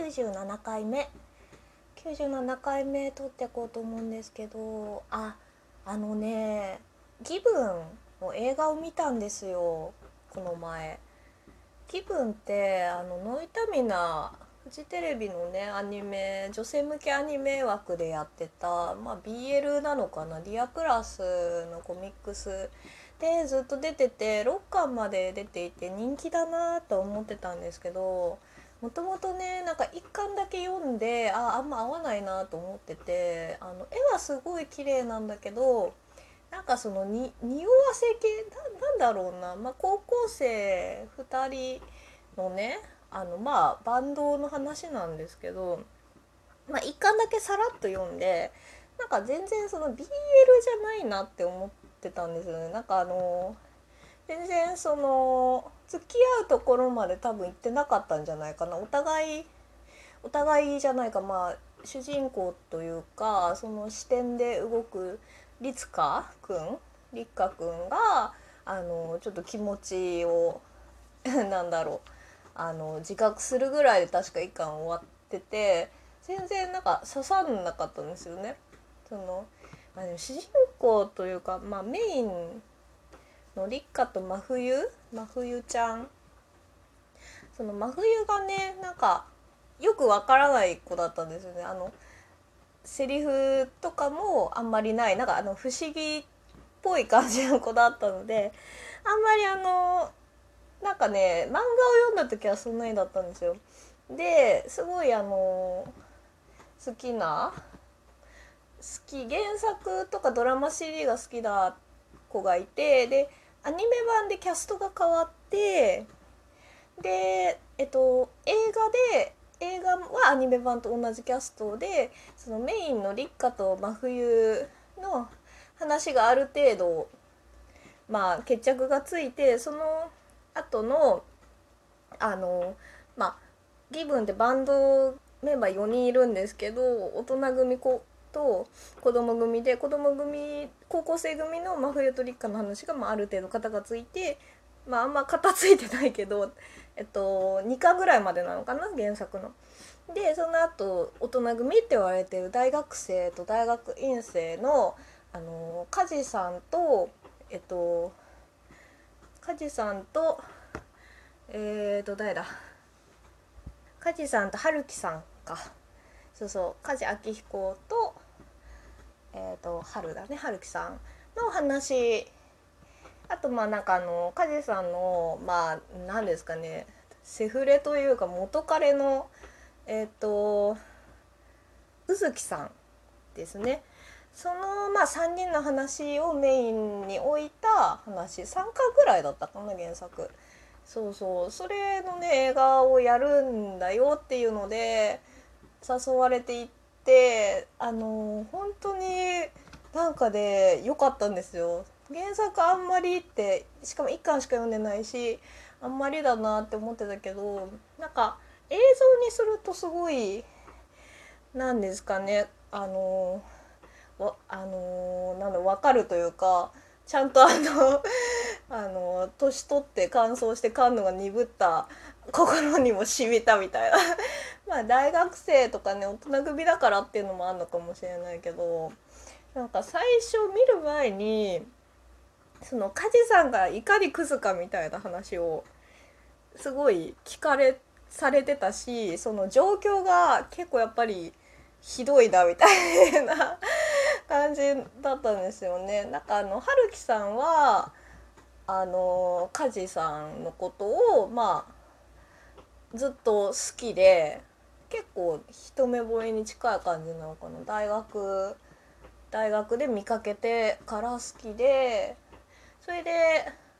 97回目97回目撮ってこうと思うんですけどああのね「ギブン」の映画を見たんですよこの前。気分ってあのノイタミナフジテレビのねアニメ女性向けアニメ枠でやってた、まあ、BL なのかな「ディアプラス」のコミックスでずっと出てて6巻まで出ていて人気だなと思ってたんですけどもともとねなんか1巻だけ読んでああんま合わないなと思っててあの絵はすごい綺麗なんだけどなんかそのに匂わせ系？ななんだろうな、まあ、高校生2人のねあのまあバンドの話なんですけど、まあ、1巻だけさらっと読んでなんか全然その BL じゃないなって思ってたんですよね。なんかあの全然その付き合うところまで多分行ってなかったんじゃないかなお互いお互いじゃないかまあ主人公というかその視点で動く律香くん立花くんがあのちょっと気持ちを なんだろうあの自覚するぐらいで確か一巻終わってて全然なんか刺さんなかったんですよね。そのまあ、主人公というか、まあ、メインの立花と真冬？真冬ちゃんその真冬がねなんかよくわからない子だったんですよね。あのセリフとかもあんまりないなんかあの不思議っぽい感じの子だったのであんまりあのなんかね漫画を読んだ時はそんなにだったんですよ。ですごいあの好きな好き原作とかドラマ CD が好きな子がいてでアニメ版でキャストが変わってでえっと映画で映画はアニメ版と同じキャストでそのメインの立花と真冬の話がある程度まあ決着がついてその後のあのまあギブンってバンドメンバー4人いるんですけど大人組こうと子供組で子供組高校生組の真冬と立花の話が、まあ、ある程度型がついてまああんま型ついてないけどえっと、2巻ぐらいまでなのかな原作の。でその後大人組って言われてる大学生と大学院生のあの梶さんとえっと梶さんとえー、と誰だ？梶さんと春樹さんかそうそう梶明彦とえー、と春だね春樹さんの話。あとまあなんかあの梶さんのまあ何ですかねセフレというか元彼のえっ、ー、と宇月さんですね。そのまあ3人の話をメインに置いた話。3巻ぐらいだったかな原作。そうそう。それのね映画をやるんだよっていうので誘われていってあの本当になんかで良かったんですよ。原作あんまりってしかも1巻しか読んでないしあんまりだなって思ってたけどなんか映像にするとすごい何ですかねあのわあのなんだ分かるというかちゃんとあのあの年取って乾燥して感度が鈍った心にも染みたみたいな まあ大学生とかね大人組だからっていうのもあるのかもしれないけどなんか最初見る前にその梶さんがいかにクズかみたいな話をすごい聞かれされてたしその状況が結構やっぱりひどいなみたいな感じだったんですよね。なんかあの春樹さんはあの梶さんのことをまあずっと好きで結構一目惚れに近い感じなのかな。大学大学で見かけてから好きでそれで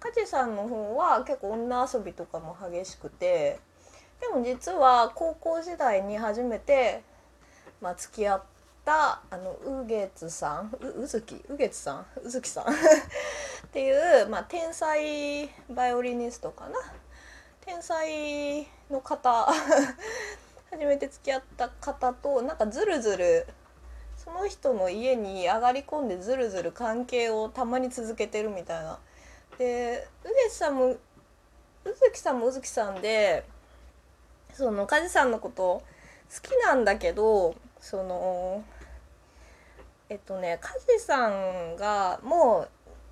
梶さんの方は結構女遊びとかも激しくてでも実は高校時代に初めて、まあ、付き合ったあの宇月さんう宇月宇月さん？宇月さん？っていう、まあ、天才バイオリニストかな天才の方 初めて付き合った方となんかずるずるその人の家に上がり込んでずるずる関係をたまに続けてるみたいな。で宇月さんも宇月さんも宇月さんでその梶さんのこと好きなんだけどそのえっとね梶さんがもう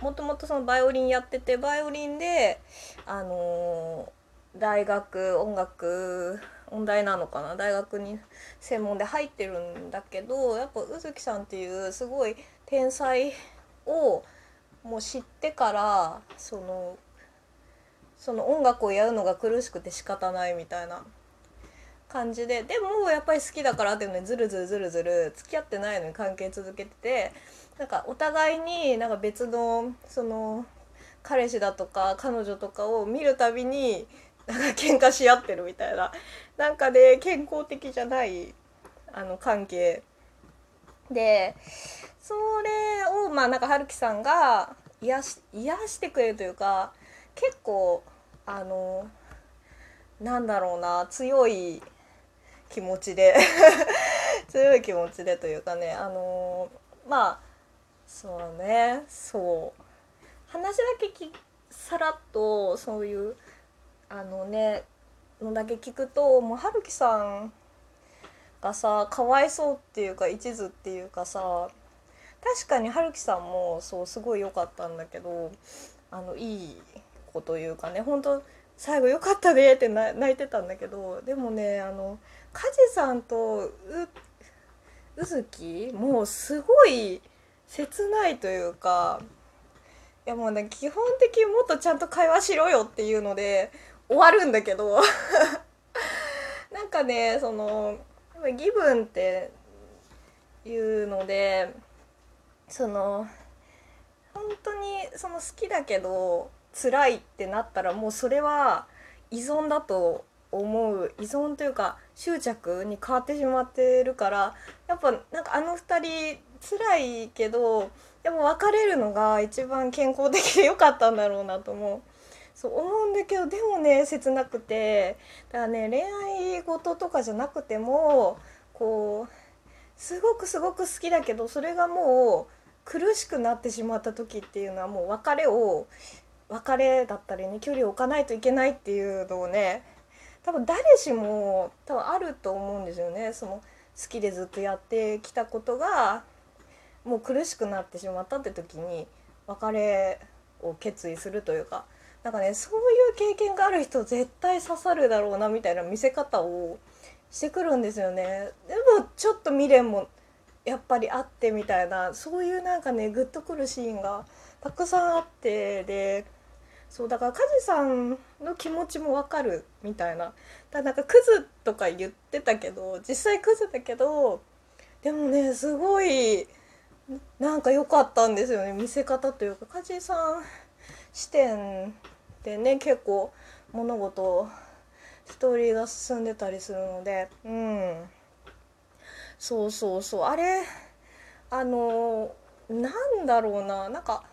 もともとそのバイオリンやっててバイオリンであの大学音楽音大なのかな？大学に専門で入ってるんだけどやっぱ宇月さんっていうすごい天才をもう知ってからそのその音楽をやるのが苦しくて仕方ないみたいな感じででもやっぱり好きだからっていうのにずるずるずるずる付き合ってないのに関係続けててなんかお互いになんか別のその彼氏だとか彼女とかを見るたびになんか喧嘩し合ってるみたいな。なんかね健康的じゃないあの関係。でそれをまあなんか春樹さんが癒し癒してくれるというか結構あのなんだろうな強い気持ちで 強い気持ちでというかねあのまあそうねそう。話だけきさらっとそういうあのねのだけ聞くともう春樹さんがさかわいそうっていうか一途っていうかさ確かに春樹さんもそうすごい良かったんだけどあのいい子というかね本当最後良かったねって泣いてたんだけどでもねあの梶さんとうずきもうすごい切ないというかいやもうね基本的にもっとちゃんと会話しろよっていうので終わるんだけど なんかねそのギブンっていうのでその本当にその好きだけど辛いってなったらもうそれは依存だと思う。依存というか執着に変わってしまってるからやっぱなんかあの2人辛いけどでも別れるのが一番健康的で良かったんだろうなと思う。そう思うんだけどでもね切なくてだからね恋愛事とかじゃなくてもこうすごくすごく好きだけどそれがもう苦しくなってしまった時っていうのはもう別れを別れだったりね距離を置かないといけないっていうのをね多分誰しも多分あると思うんですよねその好きでずっとやってきたことがもう苦しくなってしまったって時に別れを決意するというかなんかねそういう経験がある人絶対刺さるだろうなみたいな見せ方をしてくるんですよね。でもちょっと未練もやっぱりあってみたいなそういうなんかねグッとくるシーンがたくさんあってでそうだから梶さんの気持ちもわかるみたいなだなんかクズとか言ってたけど実際クズだけどでもねすごいなんか良かったんですよね。見せ方というか。梶井さん視点でね結構物事ストーリーが進んでたりするので。うん。そうそうそう。あれあのなんだろうな。なんか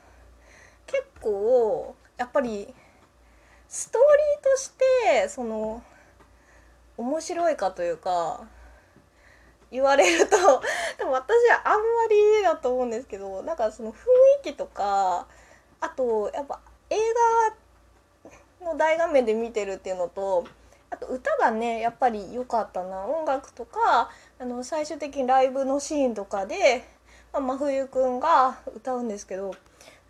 結構やっぱりストーリーとしてその面白いかというか言われると でも私はあんまりだと思うんですけどなんかその雰囲気とかあとやっぱ映画の大画面で見てるっていうのとあと歌がねやっぱり良かったな。音楽とかあの最終的にライブのシーンとかで、まあ、真冬くんが歌うんですけど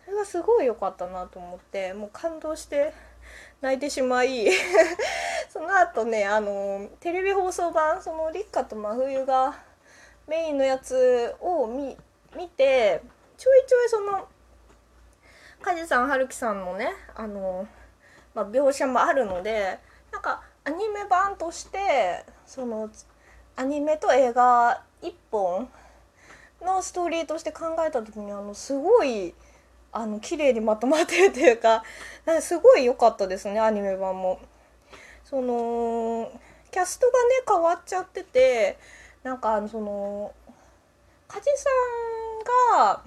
それがすごい良かったなと思ってもう感動して泣いてしまいその後ねあのテレビ放送版その立花と真冬がメインのやつを見見てちょいちょいその梶さん春樹さんのねあの、まあ、描写もあるのでなんかアニメ版としてそのアニメと映画1本のストーリーとして考えた時にあのすごいあの綺麗にまとまってるというかかすごい良かったですねアニメ版も。そのキャストがね変わっちゃっててなんかその梶さんが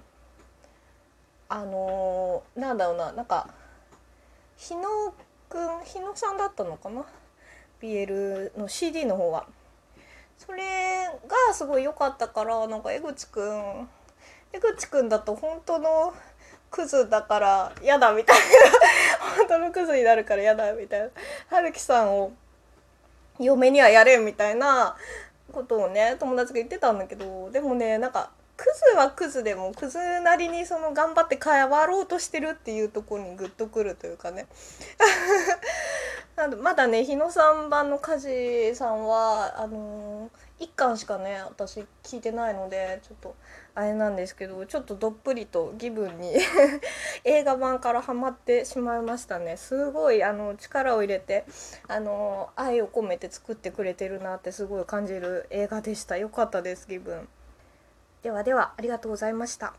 あのなんだろうななんか日野くん日野さんだったのかな？BL の CD の方は。それがすごい良かったからなんか江口くん江口くんだと本当のクズだから嫌だみたいな本当のクズになるから嫌だみたいな。春樹さんを嫁にはやれみたいなことをね友達が言ってたんだけどでもねなんかクズはクズでもクズなりにその頑張って変わろうとしてるっていうとこにグッとくるというかね。まだね日野さん版の梶さんはあのー、1巻しかね私聞いてないのでちょっとあれなんですけどちょっとどっぷりと気分に 映画版からハマってしまいましたね。すごいあの力を入れてあの愛を込めて作ってくれてるなってすごい感じる映画でした。良かったです気分ではではありがとうございました。